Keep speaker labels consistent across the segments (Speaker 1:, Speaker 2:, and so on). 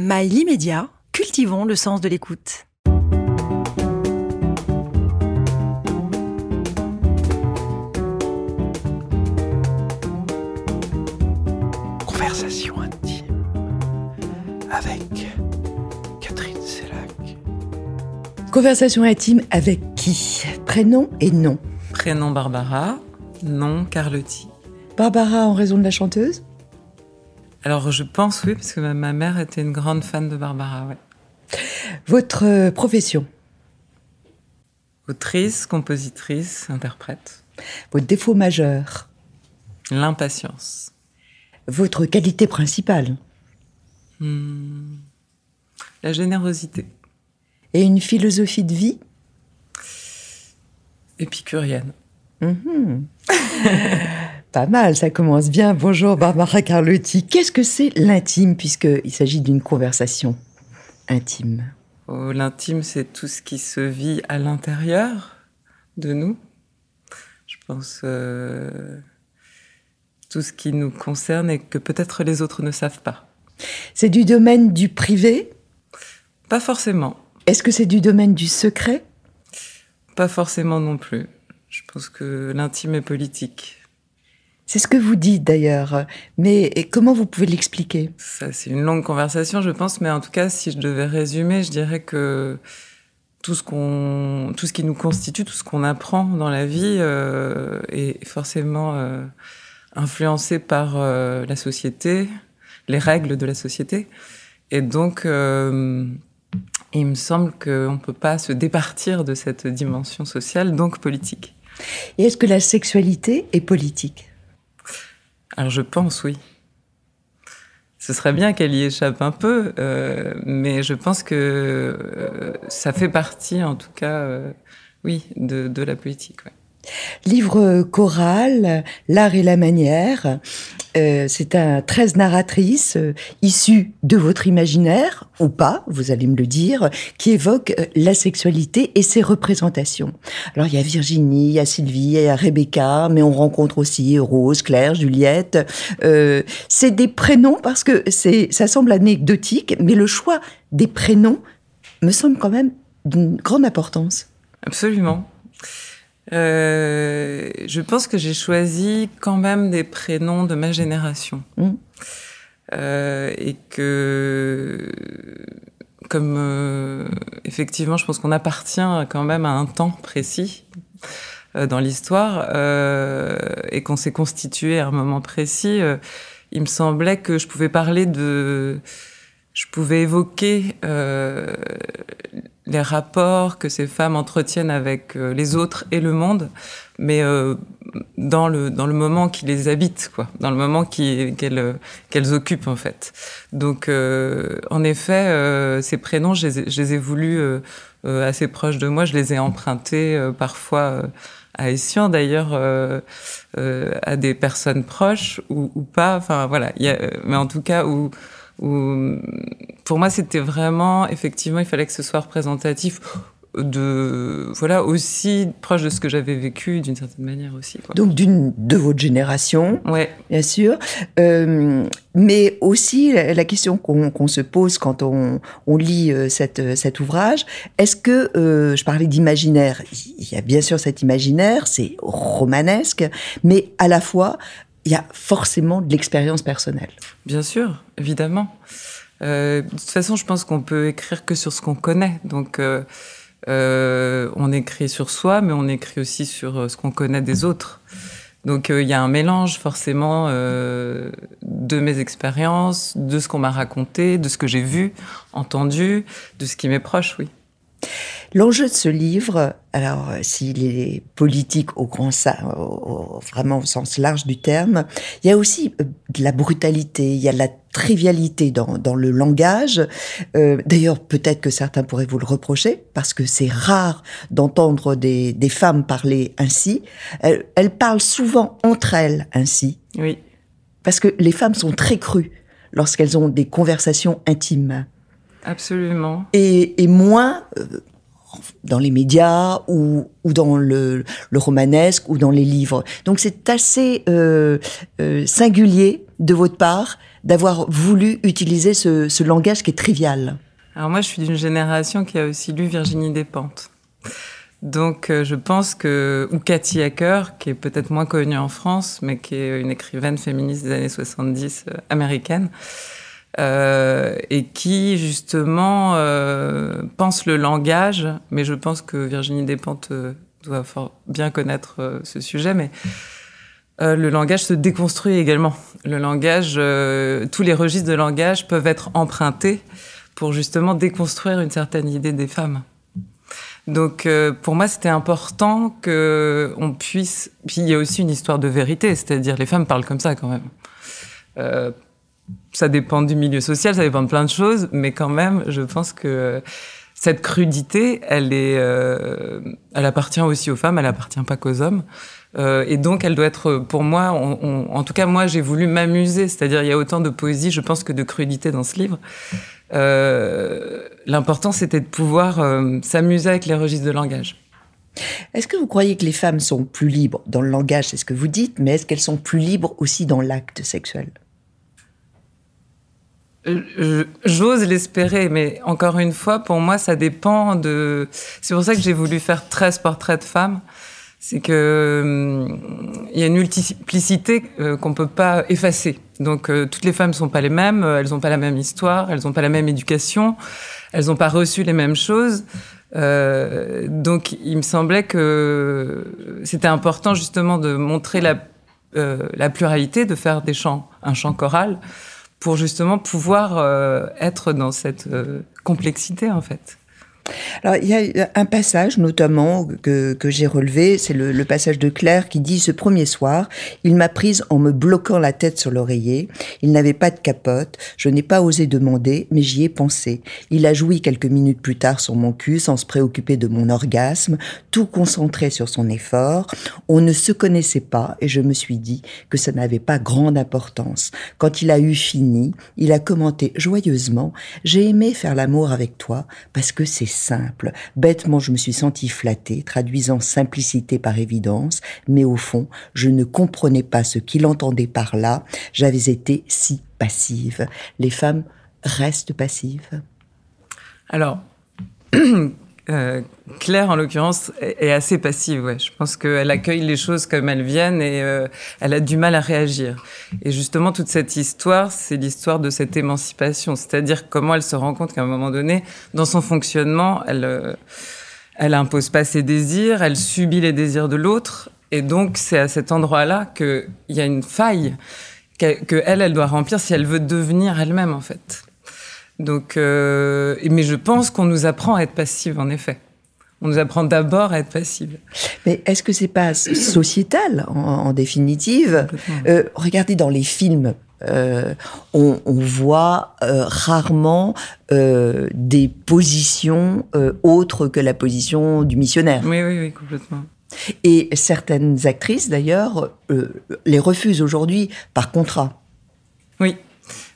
Speaker 1: Mail immédiat, cultivons le sens de l'écoute.
Speaker 2: Conversation intime avec Catherine Sellac.
Speaker 3: Conversation intime avec qui? Prénom et nom.
Speaker 4: Prénom Barbara, nom Carlotti.
Speaker 3: Barbara en raison de la chanteuse?
Speaker 4: Alors je pense oui, parce que ma, ma mère était une grande fan de Barbara. Ouais.
Speaker 3: Votre euh, profession?
Speaker 4: Autrice, compositrice, interprète.
Speaker 3: Votre défaut majeur
Speaker 4: L'impatience.
Speaker 3: Votre qualité principale?
Speaker 4: Hmm. La générosité.
Speaker 3: Et une philosophie de vie?
Speaker 4: Épicurienne.
Speaker 3: Mhm. Pas mal, ça commence bien. Bonjour Barbara Carlotti. Qu'est-ce que c'est l'intime puisqu'il s'agit d'une conversation intime?
Speaker 4: Oh, L'intime, c'est tout ce qui se vit à l'intérieur de nous. Je pense euh, tout ce qui nous concerne et que peut-être les autres ne savent pas.
Speaker 3: C'est du domaine du privé?
Speaker 4: Pas forcément.
Speaker 3: Est-ce que c'est du domaine du secret?
Speaker 4: Pas forcément non plus. Je pense que l'intime est politique.
Speaker 3: C'est ce que vous dites d'ailleurs. Mais comment vous pouvez l'expliquer?
Speaker 4: Ça, c'est une longue conversation, je pense, mais en tout cas, si je devais résumer, je dirais que tout ce qu'on, tout ce qui nous constitue, tout ce qu'on apprend dans la vie euh, est forcément euh, influencé par euh, la société, les règles de la société, et donc il me semble qu'on ne peut pas se départir de cette dimension sociale, donc politique.
Speaker 3: Et est-ce que la sexualité est politique?
Speaker 4: Alors je pense oui. Ce serait bien qu'elle y échappe un peu, euh, mais je pense que euh, ça fait partie, en tout cas, euh, oui, de, la politique.
Speaker 3: Livre choral, L'art et la manière. Euh, c'est un 13 narratrices euh, issues de votre imaginaire, ou pas, vous allez me le dire, qui évoquent euh, la sexualité et ses représentations. Alors il y a Virginie, il y a Sylvie, il y a Rebecca, mais on rencontre aussi Rose, Claire, Juliette. Euh, c'est des prénoms parce que c'est, ça semble anecdotique, mais le choix des prénoms me semble quand même d'une grande importance.
Speaker 4: Absolument. Euh, je pense que j'ai choisi quand même des prénoms de ma génération.
Speaker 3: Mm.
Speaker 4: Euh, et que, comme euh, effectivement, je pense qu'on appartient quand même à un temps précis dans l'histoire et qu'on s'est constitué à un moment précis, il me semblait que je pouvais parler de. Je pouvais évoquer les rapports que ces femmes entretiennent avec euh, les autres et le monde, mais euh, dans le dans le moment qui les habite, quoi, dans le moment qu'elles qu'elles occupent en fait. Donc, euh, en effet, euh, ces prénoms, je les ai, je les ai voulus euh, euh, assez proches de moi. Je les ai empruntés euh, parfois euh, à Essian, d'ailleurs, euh, euh, à des personnes proches ou, ou pas. Enfin, voilà. Il y a, mais en tout cas, où où pour moi c'était vraiment effectivement il fallait que ce soit représentatif de voilà aussi proche de ce que j'avais vécu d'une certaine manière aussi quoi.
Speaker 3: Donc d'une de votre génération,
Speaker 4: ouais.
Speaker 3: bien sûr, euh, mais aussi la, la question qu'on se pose quand on, on lit euh, cette, cet ouvrage, est-ce que, euh, je parlais d'imaginaire, il y a bien sûr cet imaginaire, c'est romanesque, mais à la fois, il y a forcément de l'expérience personnelle.
Speaker 4: bien sûr évidemment euh, de toute façon je pense qu'on peut écrire que sur ce qu'on connaît donc euh, euh, on écrit sur soi mais on écrit aussi sur euh, ce qu'on connaît des autres donc euh, il y a un mélange forcément euh, de mes expériences, de ce qu'on m'a raconté, de ce que j'ai vu, entendu, de ce qui m'est proche, oui.
Speaker 3: L'enjeu de ce livre, alors euh, s'il est politique au grand au- vraiment au sens large du terme, il y a aussi euh, de la brutalité, il y a de la trivialité dans, dans le langage. Euh, D'ailleurs, peut-être que certains pourraient vous le reprocher, parce que c'est rare d'entendre des, des femmes parler ainsi. Elles, elles parlent souvent entre elles ainsi,
Speaker 4: Oui,
Speaker 3: parce que les femmes sont très crues lorsqu'elles ont des conversations intimes
Speaker 4: absolument.
Speaker 3: et, et moins euh, dans les médias ou, ou dans le, le romanesque ou dans les livres. Donc c'est assez euh, euh, singulier de votre part d'avoir voulu utiliser ce, ce langage qui est trivial
Speaker 4: Alors moi, je suis d'une génération qui a aussi lu Virginie Despentes. Donc, euh, je pense que, ou Cathy Hacker, qui est peut-être moins connue en France, mais qui est une écrivaine féministe des années 70 euh, américaine, euh, et qui justement euh, pense le langage, mais je pense que Virginie Despentes euh, doit fort bien connaître euh, ce sujet, mais le langage se déconstruit également. Le langage, tous les registres de langage peuvent être empruntés pour justement déconstruire une certaine idée des femmes. Donc euh, pour moi, c'était important que on puisse. Puis il y a aussi une histoire de vérité, c'est-à-dire les femmes parlent comme ça quand même. Euh, ça dépend du milieu social, ça dépend de plein de choses, mais quand même, je pense que cette crudité, elle est, euh, elle appartient aussi aux femmes, elle appartient pas qu'aux hommes. Euh, et donc, elle doit être, pour moi, on, on, en tout cas, moi, j'ai voulu m'amuser. C'est-à-dire, il y a autant de poésie, je pense, que de crudité dans ce livre. Euh, L'important, c'était de pouvoir euh, s'amuser avec les registres de langage.
Speaker 3: Est-ce que vous croyez que les femmes sont plus libres dans le langage, c'est ce que vous dites, mais est-ce qu'elles sont plus libres aussi dans l'acte sexuel?
Speaker 4: euh, J'ose l'espérer, mais encore une fois, pour moi, ça dépend de. C'est pour ça que j'ai voulu faire 13 portraits de femmes c'est que hum, il y a une multiplicité euh, qu'on peut pas effacer. Donc euh, toutes les femmes sont pas les mêmes, euh, elles ont pas la même histoire, elles ont pas la même éducation, elles ont pas reçu les mêmes choses. donc il me semblait que c'était important justement de montrer la, la pluralité, de faire des chants, un chant choral, pour justement pouvoir être dans cette complexité en fait.
Speaker 3: Alors, il y a un passage notamment que, que j'ai relevé, c'est le, le, passage de Claire qui dit Ce premier soir, il m'a prise en me bloquant la tête sur l'oreiller. Il n'avait pas de capote. Je n'ai pas osé demander, mais j'y ai pensé. Il a joui quelques minutes plus tard sur mon cul sans se préoccuper de mon orgasme, tout concentré sur son effort. On ne se connaissait pas et je me suis dit que ça n'avait pas grande importance. Quand il a eu fini, il a commenté joyeusement J'ai aimé faire l'amour avec toi parce que c'est simple. Bêtement, je me suis sentie flattée, traduisant simplicité par évidence, mais au fond, je ne comprenais pas ce qu'il entendait par là. J'avais été si passive. Les femmes restent passives.
Speaker 4: Alors, euh, Claire, en l'occurrence, est assez passive. Ouais. Je pense qu'elle accueille les choses comme elles viennent et euh, elle a du mal à réagir. Et justement, toute cette histoire, c'est l'histoire de cette émancipation, c'est-à-dire comment elle se rend compte qu'à un moment donné, dans son fonctionnement, elle, euh, elle impose pas ses désirs, elle subit les désirs de l'autre, et donc c'est à cet endroit-là qu'il y a une faille que elle, elle doit remplir si elle veut devenir elle-même, en fait. Donc, euh, mais je pense qu'on nous apprend à être passive, en effet. On nous apprend d'abord à être passive.
Speaker 3: Mais est-ce que c'est pas sociétal en, en définitive euh, Regardez dans les films. Euh, on, on, voit rarement des positions autres que la position du missionnaire.
Speaker 4: Oui, oui, oui, complètement.
Speaker 3: Et certaines actrices, d'ailleurs, les refusent aujourd'hui par contrat.
Speaker 4: Oui,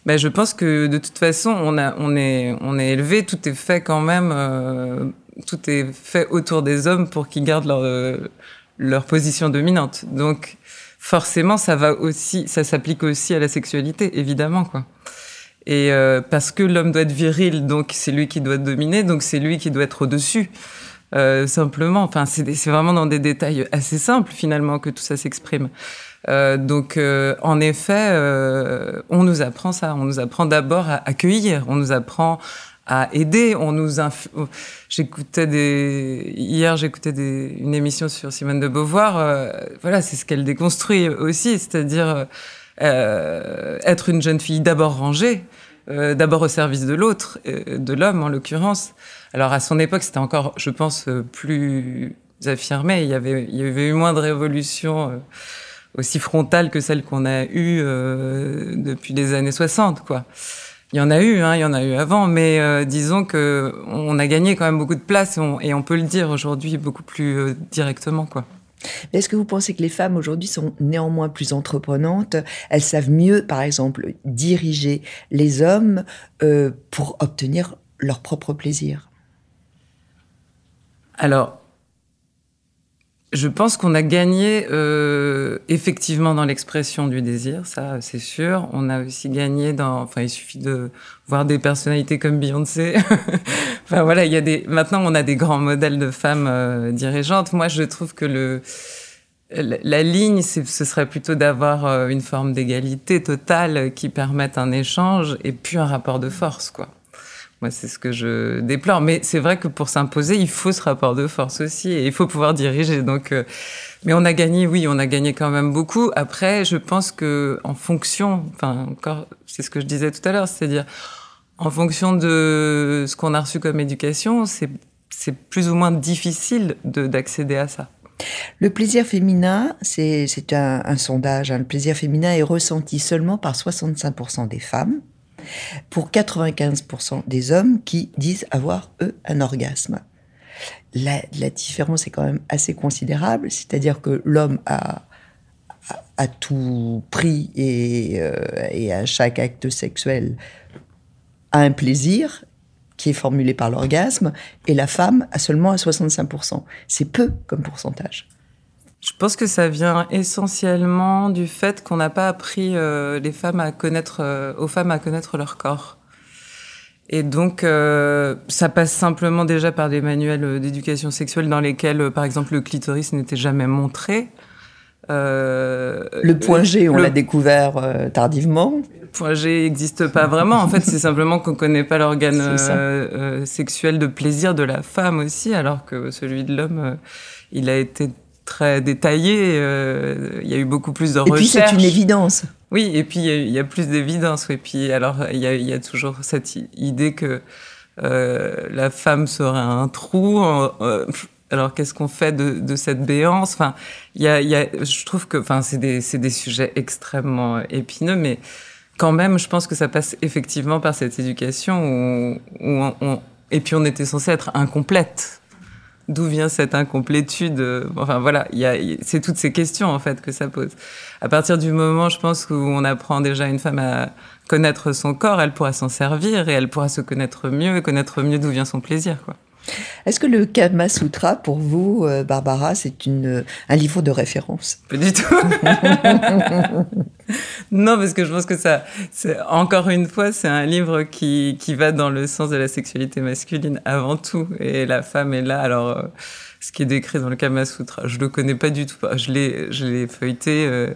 Speaker 4: ben, je pense que de toute façon, on, a, on, est, on est élevé, tout est fait quand même, euh, tout est fait autour des hommes pour qu'ils gardent leur, euh, leur position dominante. Donc, forcément, ça va aussi, ça s'applique aussi à la sexualité, évidemment, quoi. Et euh, parce que l'homme doit être viril, donc c'est lui qui doit dominer, donc c'est lui qui doit être au-dessus. Euh, simplement, enfin, c'est vraiment dans des détails assez simples finalement que tout ça s'exprime. Euh, donc, euh, en effet, euh, on nous apprend ça. On nous apprend d'abord à accueillir. On nous apprend à aider. On nous j'écoutais des hier j'écoutais des... une émission sur Simone de Beauvoir. Euh, voilà, c'est ce qu'elle déconstruit aussi, c'est-à-dire euh, être une jeune fille d'abord rangée, d'abord au service de l'autre, de l'homme en l'occurrence. Alors à son époque, c'était encore, je pense, plus affirmé. Il y avait, il y avait eu moins de révolution aussi frontale que celle qu'on a eue euh, depuis les années 60, quoi. Il y en a eu, hein, il y en a eu avant, mais euh, disons que on a gagné quand même beaucoup de place et on, et on peut le dire aujourd'hui beaucoup plus euh, directement, quoi.
Speaker 3: Est-ce que vous pensez que les femmes aujourd'hui sont néanmoins plus entreprenantes? Elles savent mieux, par exemple, diriger les hommes euh, pour obtenir leur propre plaisir?
Speaker 4: Alors, je pense qu'on a gagné euh, effectivement dans l'expression du désir, ça c'est sûr. On a aussi gagné dans, enfin il suffit de voir des personnalités comme Beyoncé. enfin voilà, il y a des. Maintenant on a des grands modèles de femmes euh, dirigeantes. Moi je trouve que le la ligne, ce serait plutôt d'avoir euh, une forme d'égalité totale qui permette un échange et puis un rapport de force, quoi. Moi, c'est ce que je déplore. Mais c'est vrai que pour s'imposer, il faut ce rapport de force aussi et il faut pouvoir diriger. Donc, euh, mais on a gagné, oui, on a gagné quand même beaucoup. Après, je pense que en fonction, enfin, encore, c'est ce que je disais tout à l'heure, c'est-à-dire en fonction de ce qu'on a reçu comme éducation, c'est c'est plus ou moins difficile d'accéder à ça.
Speaker 3: Le plaisir féminin, c'est un, un, sondage. Hein. Le plaisir féminin est ressenti seulement par 65% des femmes pour 95% des hommes qui disent avoir, eux, un orgasme. La, différence est quand même assez considérable, c'est-à-dire que l'homme a, à tout prix et, euh, et, à chaque acte sexuel a un plaisir qui est formulé par l'orgasme, et la femme a seulement à 65%. C'est peu comme pourcentage.
Speaker 4: Je pense que ça vient essentiellement du fait qu'on n'a pas appris euh, les femmes à connaître, euh, aux femmes à connaître leur corps. Et donc, euh, ça passe simplement déjà par des manuels d'éducation sexuelle dans lesquels, par exemple, le clitoris n'était jamais montré.
Speaker 3: le point G, on l'a découvert tardivement.
Speaker 4: Le point G n'existe pas vraiment. En fait, c'est simplement qu'on ne connaît pas l'organe sexuel de plaisir de la femme aussi, alors que celui de l'homme, il a été très détaillé. Euh, il y a eu beaucoup plus de recherches.
Speaker 3: Et puis c'est une évidence.
Speaker 4: Oui, et puis il y, a plus d'évidence. Et puis alors il y a, y a, toujours cette idée que euh, la femme serait un trou. Euh, alors qu'est-ce qu'on fait de, de, cette béance? Enfin, il y a, y a, je trouve que, enfin, c'est des, c'est des sujets extrêmement épineux, mais quand même, je pense que ça passe effectivement par cette éducation où, où on, et puis on était censé être incomplète d'où vient cette incomplétude euh, Enfin voilà, c'est toutes ces questions en fait que ça pose. À partir du moment, je pense, où on apprend déjà une femme à connaître son corps, elle pourra s'en servir et elle pourra se connaître mieux et connaître mieux d'où vient son plaisir. Quoi.
Speaker 3: Est-ce que le Kama Sutra, pour vous, euh, Barbara, c'est une, un livre de référence?
Speaker 4: Pas du tout. non, parce que je pense que ça, encore une fois, c'est un livre qui, qui va dans le sens de la sexualité masculine avant tout. Et la femme est là. Alors, euh, ce qui est décrit dans le Kama Sutra, je le connais pas du tout. Je l'ai, je l'ai feuilleté. Euh,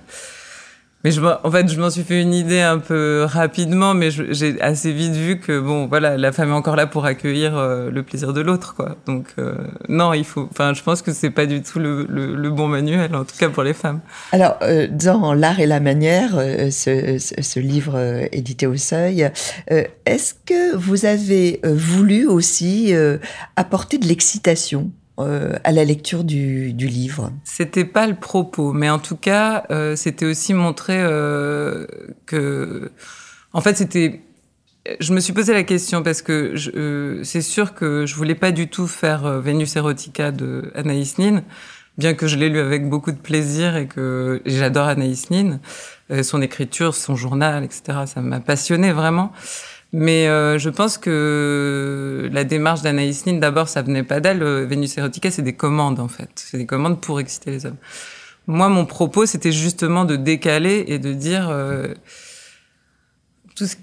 Speaker 4: mais je, en fait, je m'en suis fait une idée un peu rapidement, mais j'ai assez vite vu que bon, voilà, la femme est encore là pour accueillir euh, le plaisir de l'autre, quoi. Donc euh, non, il faut. Enfin, je pense que c'est pas du tout le, bon manuel, en tout cas pour les femmes.
Speaker 3: Alors, euh, dans l'art et la manière, ce, ce, livre édité au Seuil, est-ce que vous avez voulu aussi apporter de l'excitation? Euh, à la lecture du, du livre
Speaker 4: C'était pas le propos, mais en tout cas, euh, c'était aussi montrer euh, que, en fait, c'était. Je me suis posé la question parce que euh, c'est sûr que je voulais pas du tout faire euh, Vénus Erotica de Anaïs Nin, bien que je l'ai lu avec beaucoup de plaisir et que j'adore Anaïs Nin, son écriture, son journal, etc. Ça m'a passionné vraiment. Mais euh, je pense que la démarche d'Anaïs Nin, d'abord, ça venait pas d'elle. Euh, Vénus Erotica, c'est des commandes, en fait. C'est des commandes pour exciter les hommes. Moi, mon propos, c'était justement de décaler et de dire... Euh, tout ce,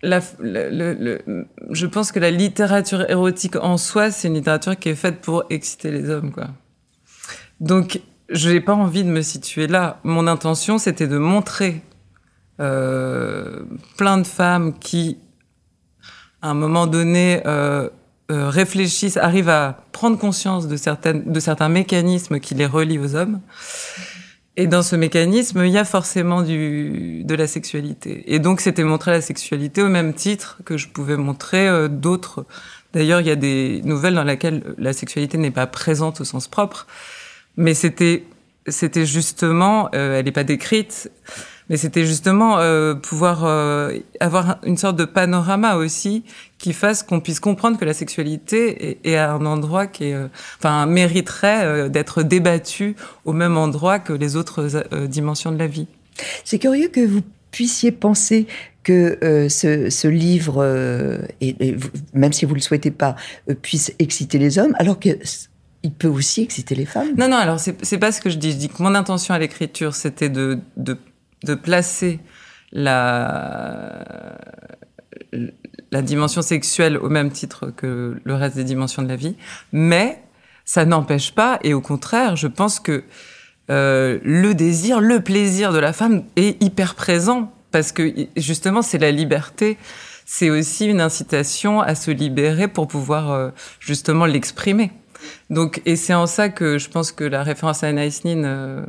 Speaker 4: la, le, le, je pense que la littérature érotique en soi, c'est une littérature qui est faite pour exciter les hommes, quoi. Donc, je n'ai pas envie de me situer là. Mon intention, c'était de montrer euh, plein de femmes qui à un moment donné, euh, euh, réfléchissent, arrivent à prendre conscience de, certaines, de certains mécanismes qui les relient aux hommes. Et dans ce mécanisme, il y a forcément du, de la sexualité. Et donc, c'était montrer la sexualité au même titre que je pouvais montrer euh, d'autres. D'ailleurs, il y a des nouvelles dans lesquelles la sexualité n'est pas présente au sens propre, mais c'était, c'était justement, euh, elle n'est pas décrite, mais c'était justement euh, pouvoir euh, avoir une sorte de panorama aussi qui fasse qu'on puisse comprendre que la sexualité est, est à un endroit qui est, euh, enfin, mériterait d'être débattu au même endroit que les autres dimensions de la vie.
Speaker 3: C'est curieux que vous puissiez penser que ce, ce, livre, et, et, même si vous le souhaitez pas, puisse exciter les hommes, alors que il peut aussi exciter les femmes.
Speaker 4: Non, non, alors c'est pas ce que je dis. Je dis que mon intention à l'écriture, c'était de, de, de, placer la, dimension sexuelle au même titre que le reste des dimensions de la vie. Mais ça n'empêche pas, et au contraire, je pense que euh, le désir, le plaisir de la femme est hyper présent parce que justement c'est la liberté, c'est aussi une incitation à se libérer pour pouvoir euh, justement l'exprimer. Donc et c'est en ça que je pense que la référence à Anaïs Nin, euh,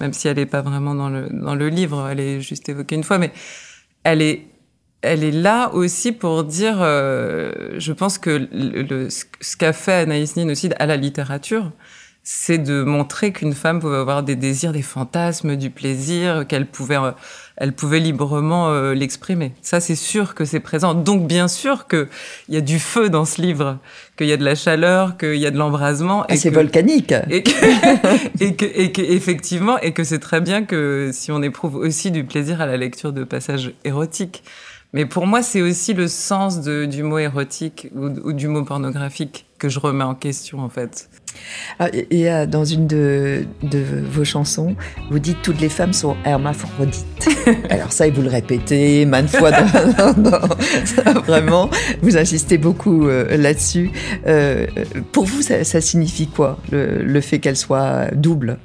Speaker 4: même si elle n'est pas vraiment dans le dans le livre, elle est juste évoquée une fois, mais elle est elle est là aussi pour dire, je pense que le, ce qu'a fait Anaïs Nin aussi à la littérature, c'est de montrer qu'une femme pouvait avoir des désirs, des fantasmes, du plaisir, qu'elle pouvait, euh, elle pouvait librement euh, l'exprimer. Ça, c'est sûr que c'est présent. Donc, bien sûr qu'il y a du feu dans ce livre, qu'il y a de la chaleur, qu'il y a de l'embrasement.
Speaker 3: Ah, c'est volcanique.
Speaker 4: Et que, et que, et que, effectivement, et que c'est très bien que si on éprouve aussi du plaisir à la lecture de passages érotiques. Mais pour moi, c'est aussi le sens de, du mot érotique ou, ou, du mot pornographique que je remets en question, en fait.
Speaker 3: Ah, et, dans une de, de, vos chansons, vous dites toutes les femmes sont hermaphrodites. Alors ça, et vous le répétez maintes fois. Dans, vraiment, vous insistez beaucoup euh, là-dessus. Euh, pour vous, ça, ça, signifie quoi, le, le fait qu'elle soit double?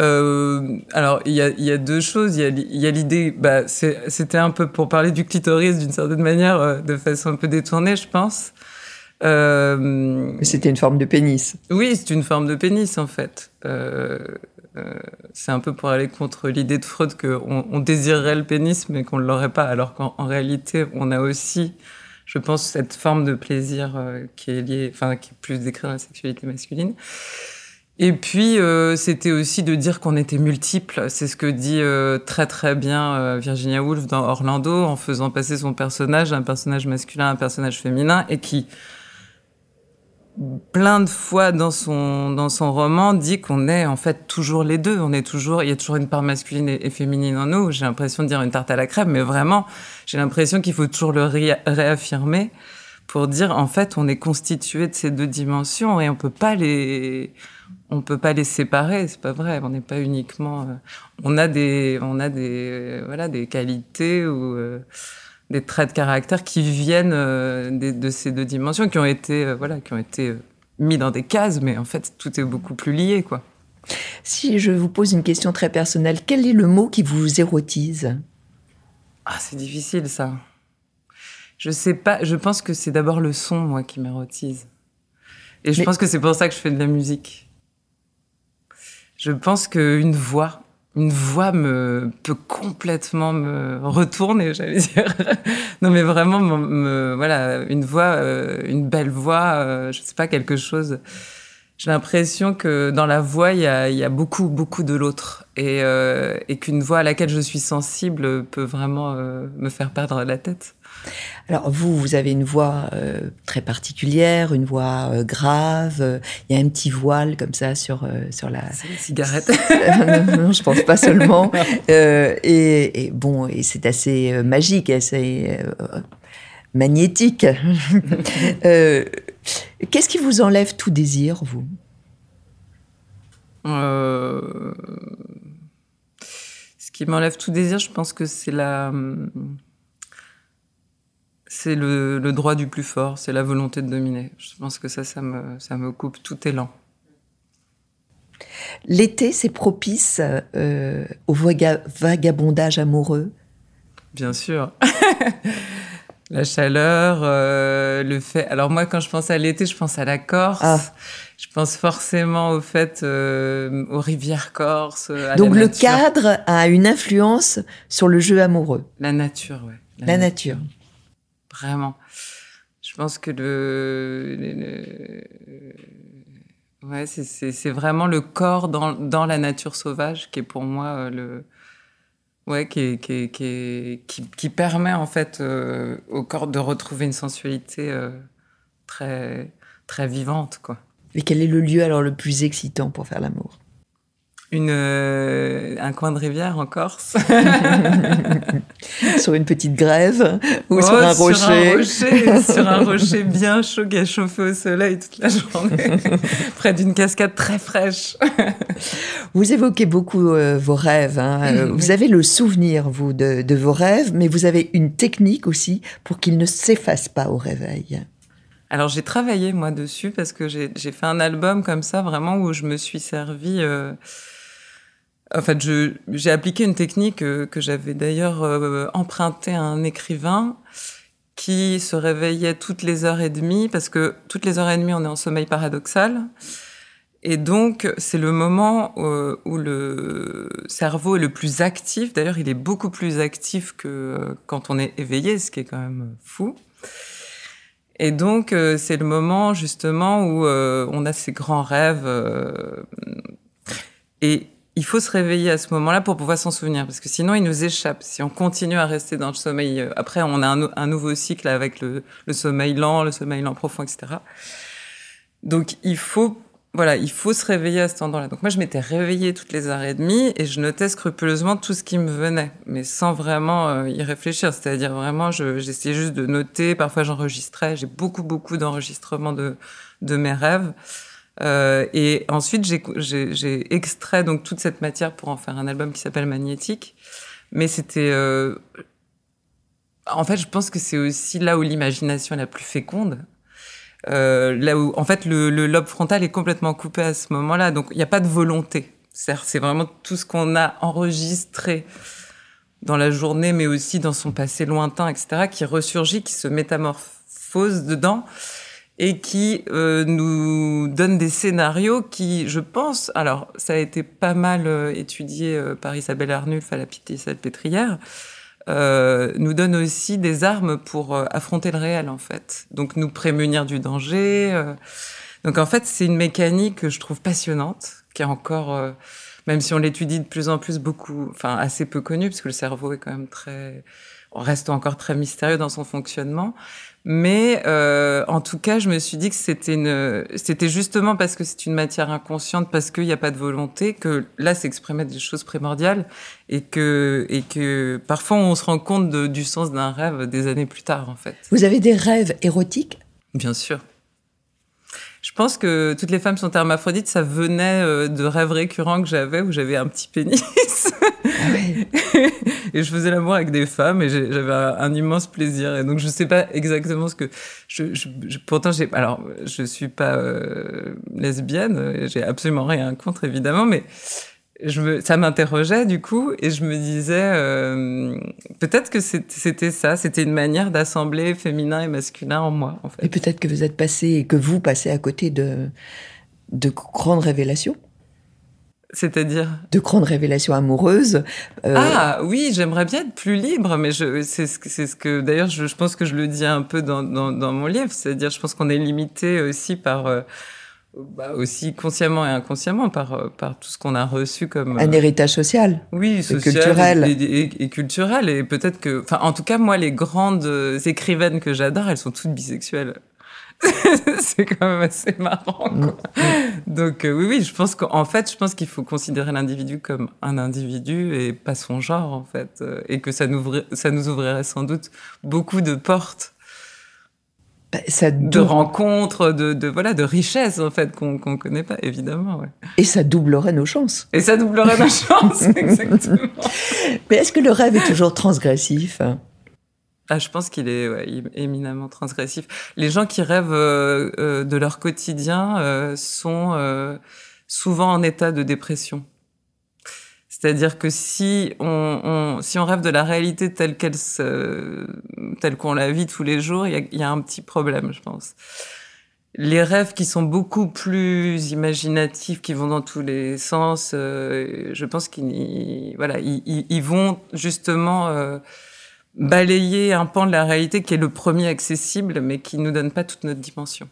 Speaker 4: Euh, alors, il y a, y a, deux choses. Il y a l'idée, bah, c'était un peu pour parler du clitoris d'une certaine manière, euh, de façon un peu détournée, je pense.
Speaker 3: Euh, C'était une forme de pénis.
Speaker 4: Oui, c'est une forme de pénis, en fait. Euh, euh c'est un peu pour aller contre l'idée de Freud qu'on on désirerait le pénis, mais qu'on ne l'aurait pas, alors qu'en réalité, on a aussi, je pense, cette forme de plaisir euh, qui est liée, enfin, qui est plus décrite dans la sexualité masculine. Et puis, euh, c'était aussi de dire qu'on était multiples. C'est ce que dit euh, très très bien euh, Virginia Woolf dans Orlando, en faisant passer son personnage, un personnage masculin, un personnage féminin, et qui, plein de fois dans son dans son roman, dit qu'on est en fait toujours les deux. On est toujours, il y a toujours une part masculine et, féminine en nous. J'ai l'impression de dire une tarte à la crème, mais vraiment, j'ai l'impression qu'il faut toujours le réaffirmer pour dire en fait, on est constitué de ces deux dimensions et on peut pas les on peut pas les séparer, c'est pas vrai. On n'est pas uniquement. Euh, on a des, on a des, euh, voilà, des qualités ou euh, des traits de caractère qui viennent de ces deux dimensions, qui ont été, voilà, qui ont été mis dans des cases, mais en fait, tout est beaucoup plus lié, quoi.
Speaker 3: Si je vous pose une question très personnelle, quel est le mot qui vous érotise?
Speaker 4: Ah, c'est difficile ça. Je sais pas. Je pense que c'est d'abord le son, moi, qui m'érotise. Et je pense que c'est pour ça que je fais de la musique je pense qu'une voix, une voix me peut complètement me retourner, j'allais dire. non, mais vraiment, me, voilà, une voix, euh, une belle voix, euh, je sais pas quelque chose. J'ai l'impression que dans la voix, il y a, beaucoup, beaucoup de l'autre, euh, et qu'une voix à laquelle je suis sensible peut vraiment me faire perdre la tête.
Speaker 3: Alors vous, vous avez une voix euh, très particulière, une voix euh, grave. Il y a un petit voile comme ça sur euh, sur la,
Speaker 4: cigarette.
Speaker 3: non, non, je pense pas seulement. Et, et, bon, et c'est assez magique, assez magnétique. Qu'est-ce qui vous enlève tout désir, vous?
Speaker 4: Ce qui m'enlève tout désir, je pense que c'est la hum, c'est le, droit du plus fort, c'est la volonté de dominer. Je pense que ça, ça me, ça me coupe tout élan.
Speaker 3: L'été, c'est propice euh, au vagabondage amoureux?
Speaker 4: Bien sûr. la chaleur, euh, le fait. Alors moi, quand je pense à l'été, je pense à la Corse. Ah. Je pense forcément au fait euh, aux rivières corses.
Speaker 3: Donc le cadre a une influence sur le jeu amoureux?
Speaker 4: La nature, oui.
Speaker 3: La, nature
Speaker 4: vraiment. Je pense que le, ouais, c'est vraiment le corps dans, dans, la nature sauvage qui est pour moi euh, le ouais qui, qui, qui, qui, permet en fait euh, au corps de retrouver une sensualité euh, très très vivante quoi.
Speaker 3: Et quel est le lieu alors le plus excitant pour faire l'amour?
Speaker 4: Une, euh, un coin de rivière en Corse.
Speaker 3: sur une petite grève ou
Speaker 4: Oh,
Speaker 3: sur un rocher.
Speaker 4: Sur un rocher, sur un rocher bien chaud qui a chauffé au soleil toute la journée, près d'une cascade très fraîche.
Speaker 3: Vous évoquez beaucoup euh, vos rêves. hein. Euh,
Speaker 4: Oui.
Speaker 3: Vous avez le souvenir, vous, de, de vos rêves, mais vous avez une technique aussi pour qu'ils ne s'effacent pas au réveil.
Speaker 4: Alors j'ai travaillé moi dessus parce que j'ai j'ai fait un album comme ça vraiment où je me suis servi. Euh, en fait, j'ai appliqué une technique euh, que j'avais d'ailleurs euh, empruntée à un écrivain qui se réveillait toutes les heures et demie parce que toutes les heures et demie on est en sommeil paradoxal. Et donc, c'est le moment euh, où le cerveau est le plus actif. D'ailleurs, il est beaucoup plus actif que quand on est éveillé, ce qui est quand même fou. Et donc, c'est le moment justement où on a ces grands rêves. et il faut se réveiller à ce moment-là pour pouvoir s'en souvenir, parce que sinon, il nous échappe. Si on continue à rester dans le sommeil, euh, après, on a un, nou- un nouveau cycle avec le, sommeil lent, le sommeil lent profond, etc. Donc, il faut, voilà, il faut se réveiller à cet endroit-là. Donc, moi, je m'étais réveillée toutes les heures et demie et je notais scrupuleusement tout ce qui me venait, mais sans vraiment euh, y réfléchir. C'est-à-dire vraiment, je- j'essayais juste de noter. Parfois, j'enregistrais. J'ai beaucoup, beaucoup d'enregistrements de, de mes rêves. Euh, et ensuite, j'ai- extrait donc toute cette matière pour en faire un album qui s'appelle Magnétique. Mais c'était, euh, en fait, je pense que c'est aussi là où l'imagination est la plus féconde. Euh, là où, en fait, le, le lobe frontal est complètement coupé à ce moment-là, donc il n'y a pas de volonté. C'est vraiment tout ce qu'on a enregistré dans la journée, mais aussi dans son passé lointain, etc., qui ressurgit, qui se métamorphose dedans et qui euh, nous donne des scénarios qui, je pense, alors ça a été pas mal euh, étudié euh, par Isabelle Arnulf à la Pitié Salpêtrière, euh, nous donne aussi des armes pour affronter le réel en fait. Donc nous prémunir du danger. Donc en fait c'est une mécanique que je trouve passionnante, qui est encore, même si on l'étudie de plus en plus beaucoup, enfin assez peu connue, parce que le cerveau est quand même très, on reste encore très mystérieux dans son fonctionnement. Mais euh, en tout cas, je me suis dit que c'était une, c'était justement parce que c'est une matière inconsciente, parce qu'il n'y a pas de volonté, que là s'exprimaient des choses primordiales et que et que parfois on se rend compte de- du sens d'un rêve des années plus tard, en fait.
Speaker 3: Vous avez des rêves érotiques?
Speaker 4: Bien sûr. Je pense que toutes les femmes sont hermaphrodites. Ça venait euh, de rêves récurrents que j'avais où j'avais un petit pénis. et je faisais l'amour avec des femmes et j'avais un, un immense plaisir. Et donc je sais pas exactement ce que je. je- je- pourtant j'ai. Alors je suis pas euh, lesbienne. J'ai absolument rien contre évidemment, mais je me, ça m'interrogeait du coup et je me disais euh, peut-être que c'était ça. C'était une manière d'assembler féminin et masculin en moi en fait.
Speaker 3: Et peut-être que vous êtes passé et que vous passez à côté de, de grandes révélations,
Speaker 4: C'est-à-dire?
Speaker 3: De grandes révélations amoureuses. Euh,
Speaker 4: Ah oui, j'aimerais bien être plus libre, mais c'est ce ce que d'ailleurs, je, je pense que je le dis un peu dans, dans, dans mon livre, c'est-à-dire, je pense qu'on est limité aussi par, euh, bah, aussi consciemment et inconsciemment par, euh, par tout ce qu'on a reçu comme.
Speaker 3: Un
Speaker 4: euh,
Speaker 3: héritage social.
Speaker 4: oui, social
Speaker 3: culturel.
Speaker 4: Et, et- et culturel. Et peut-être que, enfin, en tout cas, moi, les grandes euh, écrivaines que j'adore, elles sont toutes bisexuelles. c'est quand même assez marrant. Quoi. Donc euh, oui, oui, je pense qu'en fait, je pense qu'il faut considérer l'individu comme un individu et pas son genre en fait, et que ça nous ça nous ouvrirait sans doute beaucoup de portes,
Speaker 3: Bah, ça
Speaker 4: de rencontres, de, de voilà, de richesses en fait qu'on qu'on connaît pas évidemment. Ouais.
Speaker 3: Et ça doublerait nos chances.
Speaker 4: Et ça doublerait nos chances exactement.
Speaker 3: Mais est-ce que le rêve est toujours transgressif?
Speaker 4: Ah, je pense qu'il est ouais, éminemment transgressif. Les gens qui rêvent euh, euh, de leur quotidien euh, sont euh, souvent en état de dépression. C'est-à-dire que si on, on- si on rêve de la réalité telle qu'elle se, telle qu'on la vit tous les jours, il y a, y a un petit problème, je pense. Les rêves qui sont beaucoup plus imaginatifs, qui vont dans tous les sens, euh, je pense qu'ils, voilà, vont justement euh, balayer un pan de la réalité qui est le premier accessible, mais qui nous donne pas toute notre dimension.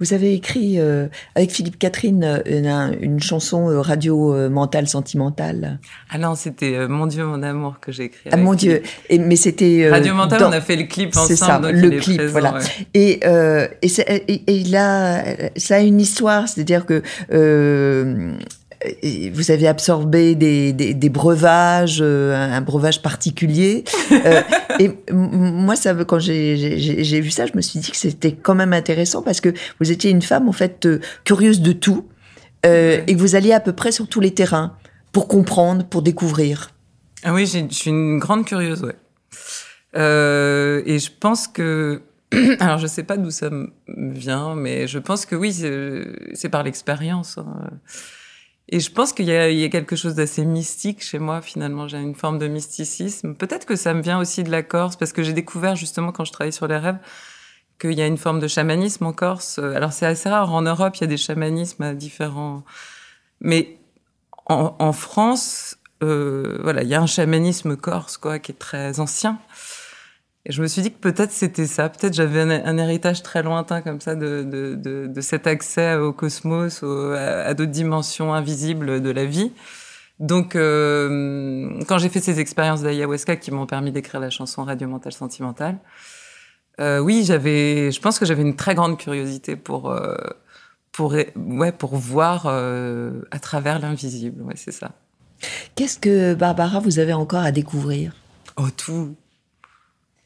Speaker 3: Vous avez écrit euh, avec Philippe Catherine euh, une, une chanson euh, radio euh, mentale sentimentale.
Speaker 4: Ah non, c'était Mon Dieu, mon amour que j'ai écrit.
Speaker 3: Ah mon. Dieu Et, Mais c'était
Speaker 4: Radio Mental,
Speaker 3: dans-
Speaker 4: on a fait le clip ensemble.
Speaker 3: C'est ça,
Speaker 4: donc
Speaker 3: le
Speaker 4: il est
Speaker 3: clip,
Speaker 4: présent,
Speaker 3: voilà.
Speaker 4: ouais.
Speaker 3: Et, et, et- et là, ça a une histoire, c'est-à-dire que vous avez absorbé des, des, breuvages, un breuvage particulier. et moi, ça, quand j'ai vu ça, je me suis dit que c'était quand même intéressant parce que vous étiez une femme en fait curieuse de tout et que vous alliez à peu près sur tous les terrains pour comprendre, pour découvrir.
Speaker 4: Ah oui, je suis une grande curieuse, ouais. Euh, et je pense que, alors je sais pas d'où ça me vient, mais je pense que oui, c'est par l'expérience. Hein. Et je pense qu'il y, y, a quelque chose d'assez mystique chez moi, finalement. J'ai une forme de mysticisme. Peut-être que ça me vient aussi de la Corse, parce que j'ai découvert justement quand je travaillais sur les rêves qu'il y a une forme de chamanisme en Corse. Alors c'est assez rare. En Europe, il y a des chamanismes différents. Mais en, en France, euh, voilà, il y a un chamanisme corse, quoi, qui est très ancien. Et je me suis dit que peut-être c'était ça, peut-être j'avais un, héritage très lointain comme ça de, de, de, cet accès au cosmos, à, d'autres dimensions invisibles de la vie. Donc, euh, quand j'ai fait ces expériences d'ayahuasca qui m'ont permis d'écrire la chanson Radio Mentale Sentimentale, euh, oui, j'avais, je pense que j'avais une très grande curiosité pour, euh, pour, ouais, pour voir à travers l'invisible. Ouais, c'est ça.
Speaker 3: Qu'est-ce que, Barbara, vous avez encore à découvrir?
Speaker 4: Oh, tout.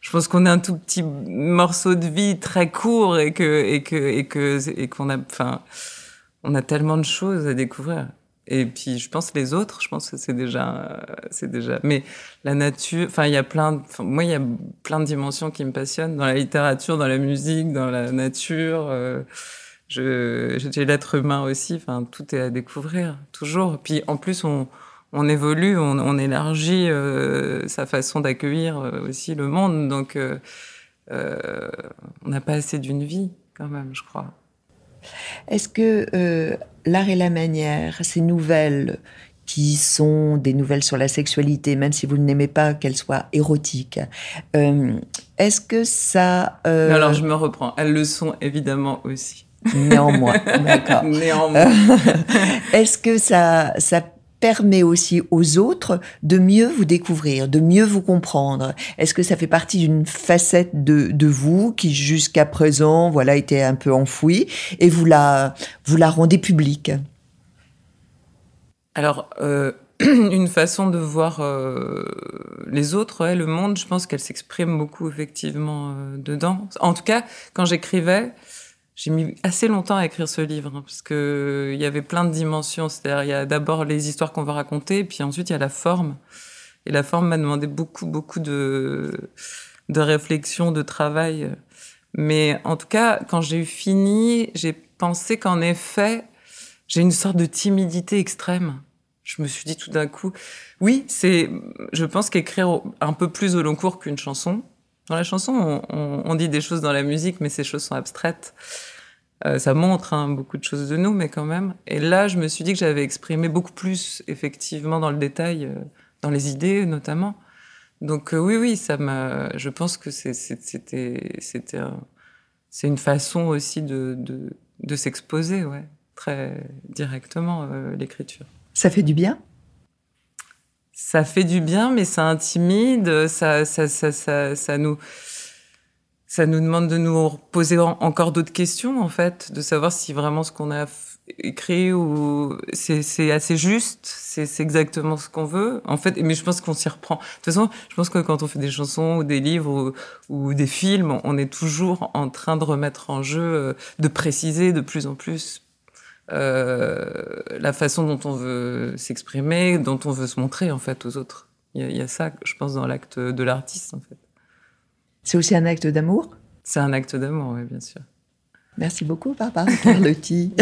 Speaker 4: Je pense qu'on a un tout petit morceau de vie très court et que et que et que et qu'on a enfin on a tellement de choses à découvrir. Et puis je pense les autres, je pense que c'est déjà c'est déjà mais la nature, enfin il y a plein moi il y a plein de dimensions qui me passionnent dans la littérature, dans la musique, dans la nature euh, je j'ai l'être humain aussi, enfin tout est à découvrir toujours. Puis en plus on on évolue, on, élargit euh, sa façon d'accueillir euh, aussi le monde. Donc, euh, on n'a pas assez d'une vie, quand même, je crois.
Speaker 3: Est-ce que l'art et la manière, ces nouvelles qui sont des nouvelles sur la sexualité, même si vous n'aimez pas qu'elles soient érotiques, est-ce que ça...
Speaker 4: Alors, je me reprends. Elles le sont évidemment aussi.
Speaker 3: Néanmoins, d'accord.
Speaker 4: Néanmoins.
Speaker 3: Est-ce que ça, ça permet aussi aux autres de mieux vous découvrir, de mieux vous comprendre Est-ce que ça fait partie d'une facette de, de vous qui jusqu'à présent, voilà, était un peu enfouie et vous la, vous la rendez publique?
Speaker 4: Alors, euh, une façon de voir euh, les autres, le monde, je pense qu'elle s'exprime beaucoup effectivement euh, dedans. En tout cas, quand j'écrivais, j'ai mis assez longtemps à écrire ce livre hein, parce que il y avait plein de dimensions. C'est-à-dire, il y a d'abord les histoires qu'on va raconter, puis ensuite il y a la forme. Et la forme m'a demandé beaucoup, beaucoup de de réflexion, de travail. Mais en tout cas, quand j'ai eu fini, j'ai pensé qu'en effet, j'ai une sorte de timidité extrême. Je me suis dit tout d'un coup, oui, c'est, je pense qu'écrire un peu plus au long cours qu'une chanson, dans la chanson, on, dit des choses dans la musique, mais ces choses sont abstraites. Euh, ça montre hein, beaucoup de choses de nous, mais quand même. Et là, je me suis dit que j'avais exprimé beaucoup plus, effectivement, dans le détail, euh, dans les idées notamment. Donc euh, oui, oui, ça m'a. Je pense que c'était, c'était, c'est une façon aussi de, de, de s'exposer, ouais, très directement l'écriture.
Speaker 3: Ça fait du bien?
Speaker 4: Ça fait du bien, mais ça intimide, ça, ça, ça, ça, ça nous, ça nous demande de nous poser encore d'autres questions, en fait, de savoir si vraiment ce qu'on a écrit ou c'est assez juste, c'est exactement ce qu'on veut. En fait, mais je pense qu'on s'y reprend. De toute façon, je pense que quand on fait des chansons ou des livres ou, des films, on est toujours en train de remettre en jeu, euh, de préciser de plus en plus la façon dont on veut s'exprimer, dont on veut se montrer en fait aux autres. Il y, a ça, je pense, dans l'acte de l'artiste en fait.
Speaker 3: C'est aussi un acte d'amour?
Speaker 4: C'est un acte d'amour, oui, bien sûr.
Speaker 3: Merci beaucoup, Papa Carlotti.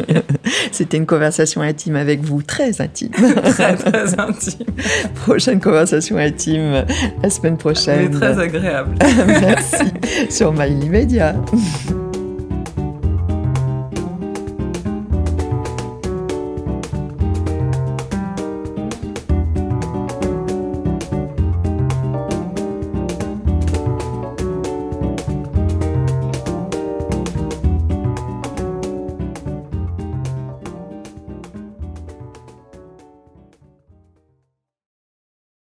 Speaker 3: C'était une conversation intime avec vous, très intime.
Speaker 4: très, très intime.
Speaker 3: Prochaine conversation intime la semaine prochaine.
Speaker 4: Mais très agréable.
Speaker 3: Merci. Sur My Media.